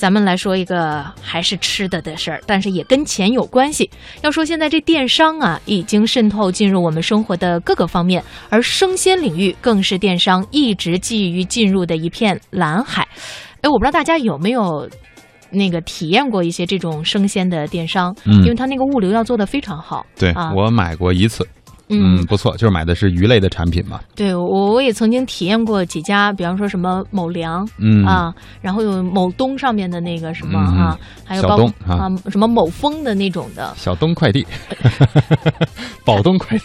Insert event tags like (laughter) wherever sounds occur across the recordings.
咱们来说一个还是吃的的事儿，但是也跟钱有关系。要说现在这电商啊，已经渗透进入我们生活的各个方面，而生鲜领域更是电商一直觊觎进入的一片蓝海。哎，我不知道大家有没有那个体验过一些这种生鲜的电商，嗯因为它那个物流要做的非常好。对、啊我买过一次，嗯，不错，就是买的是鱼类的产品嘛。对我我也曾经体验过几家，比方说什么某粮。嗯啊，然后有某东上面的那个什么嗯哈、还有小包东啊啊什么某丰的那种的，小东快递，(laughs) 宝东快递，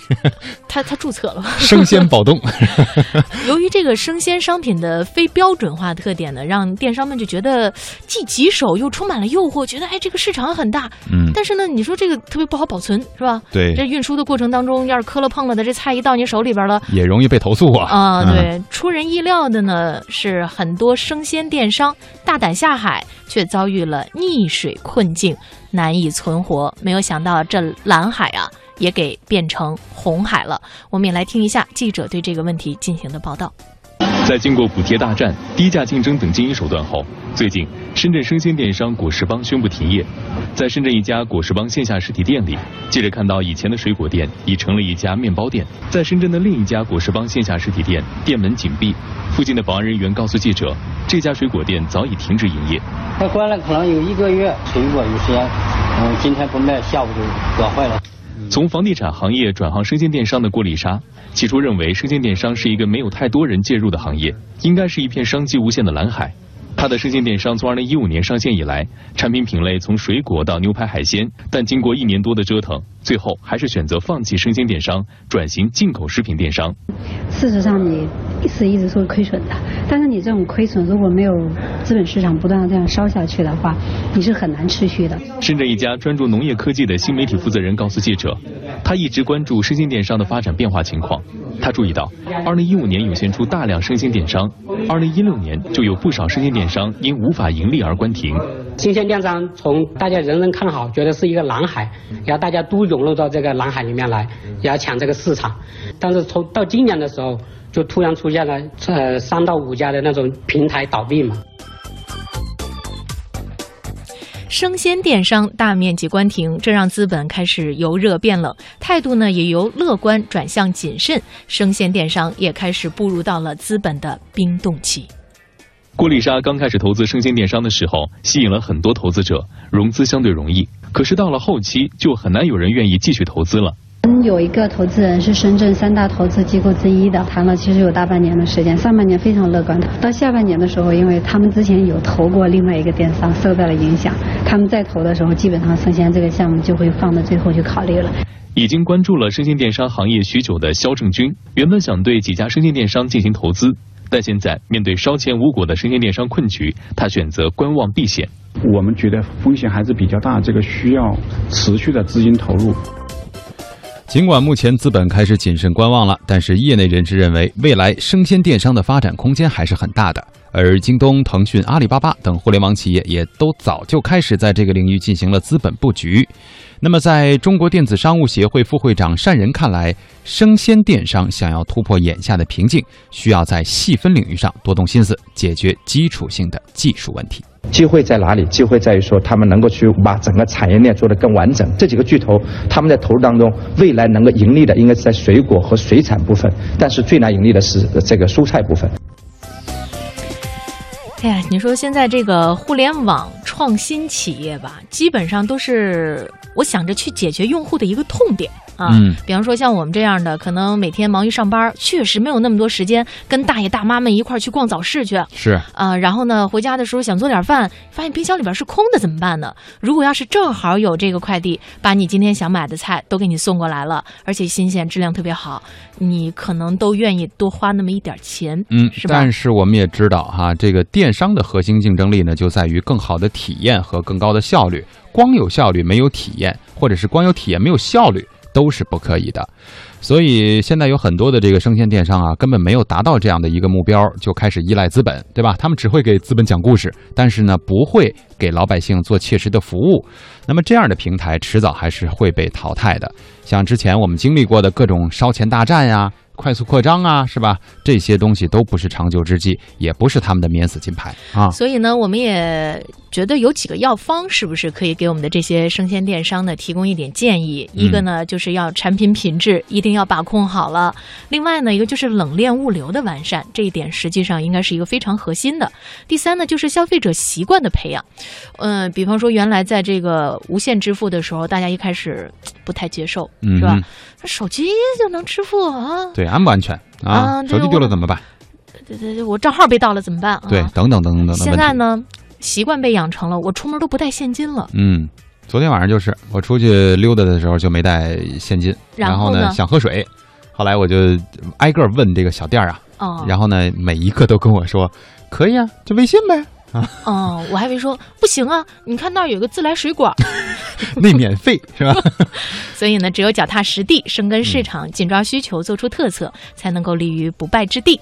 他他注册了吧？生鲜宝东。(laughs) 由于这个生鲜商品的非标准化特点呢，让电商们就觉得既棘手又充满了诱惑，觉得哎这个市场很大，嗯，但是呢，你说这个特别不好保存是吧？对这运输的过程当中，要是磕了碰了的，这菜一到你手里边了。也容易被投诉啊。啊、嗯，对，出人意料的呢是，很多生鲜电商大胆下海，却遭遇了溺水困境，难以存活。没有想到这蓝海啊，也给变成红海了。我们也来听一下记者对这个问题进行的报道。在经过补贴大战、低价竞争等经营手段后，最近深圳生鲜电商果实帮宣布停业。在深圳一家果实帮线下实体店里，记者看到以前的水果店已成了一家面包店。在深圳的另一家果实帮线下实体店，店门紧闭。附近的保安人员告诉记者，这家水果店早已停止营业。它关了可能有一个月，水果有些，嗯，今天不卖，下午就搞坏了。从房地产行业转行生鲜电商的郭丽莎，起初认为生鲜电商是一个没有太多人介入的行业，应该是一片商机无限的蓝海。她的生鲜电商从2015年上线以来，产品品类从水果到牛排、海鲜，但经过一年多的折腾，最后还是选择放弃生鲜电商，转型进口食品电商。事实上，你是一直是会亏损的。但是你这种亏损，如果没有资本市场不断的这样烧下去的话，你是很难持续的。深圳一家专注农业科技的新媒体负责人告诉记者，他一直关注生鲜电商的发展变化情况。他注意到，2015年涌现出大量生鲜电商，2016年就有不少生鲜电商因无法盈利而关停。新鲜电商从大家人人看好，觉得是一个蓝海，然后大家都涌入到这个蓝海里面来，也要抢这个市场。但是从到今年的时候，就突然出现了呃三到五家的那种平台倒闭嘛。生鲜电商大面积关停，这让资本开始由热变冷，态度呢也由乐观转向谨慎，生鲜电商也开始步入到了资本的冰冻期。郭丽莎刚开始投资生鲜电商的时候，吸引了很多投资者，融资相对容易。可是到了后期，就很难有人愿意继续投资了。有一个投资人是深圳三大投资机构之一的，谈了其实有大半年的时间，上半年非常乐观的，到下半年的时候，因为他们之前有投过另外一个电商，受到了影响，他们再投的时候，基本上生鲜这个项目就会放到最后去考虑了。已经关注了生鲜电商行业许久的肖正军，原本想对几家生鲜电商进行投资，但现在面对烧钱无果的生鲜电商困局，他选择观望避险。我们觉得风险还是比较大，这个需要持续的资金投入。尽管目前资本开始谨慎观望了，但是业内人士认为，未来生鲜电商的发展空间还是很大的。而京东、腾讯、阿里巴巴等互联网企业也都早就开始在这个领域进行了资本布局。那么，在中国电子商务协会副会长单仁看来，生鲜电商想要突破眼下的瓶颈，需要在细分领域上多动心思，解决基础性的技术问题。机会在哪里？机会在于说，他们能够去把整个产业链做得更完整。这几个巨头，他们在投入当中，未来能够盈利的应该是在水果和水产部分，但是最难盈利的是这个蔬菜部分。哎呀，你说现在这个互联网创新企业吧，基本上都是我想着去解决用户的一个痛点。啊，嗯比方说像我们这样的，可能每天忙于上班，确实没有那么多时间跟大爷大妈们一块儿去逛早市去。是啊、然后呢，回家的时候想做点饭，发现冰箱里边是空的，怎么办呢？如果要是正好有这个快递，把你今天想买的菜都给你送过来了，而且新鲜，质量特别好，你可能都愿意多花那么一点钱，嗯，是吧但？是我们也知道哈，这个电商的核心竞争力呢，就在于更好的体验和更高的效率。光有效率没有体验，或者是光有体验没有效率，都是不可以的。所以现在有很多的这个生鲜电商啊，根本没有达到这样的一个目标，就开始依赖资本，对吧？他们只会给资本讲故事，但是呢，不会给老百姓做切实的服务。那么这样的平台迟早还是会被淘汰的。像之前我们经历过的各种烧钱大战呀、快速扩张啊，是吧？这些东西都不是长久之计，也不是他们的免死金牌啊。所以呢，我们也觉得有几个药方，是不是可以给我们的这些生鲜电商呢提供一点建议？一个呢，就是要产品品质一定要把控好了；另外呢，一个就是冷链物流的完善，这一点实际上应该是一个非常核心的。第三呢，就是消费者习惯的培养。嗯，比方说原来在这个无线支付的时候，大家一开始不太接受，是吧？手机就能支付啊？对，安不安全啊？手机丢了怎么办？对对对，我账号被盗了怎么办？对，等等等等等。现在呢，习惯被养成了，我出门都不带现金了。嗯，昨天晚上就是我出去溜达的时候就没带现金，然后呢想喝水，后来我就挨个问这个小店啊，哦，然后呢每一个都跟我说可以啊，就微信呗。啊哦，我还以为说不行啊！你看那儿有个自来水管，(laughs) (laughs) 那免费是吧？所以呢，只有脚踏实地、深耕市场、紧抓需求、做出特色，才能够立于不败之地。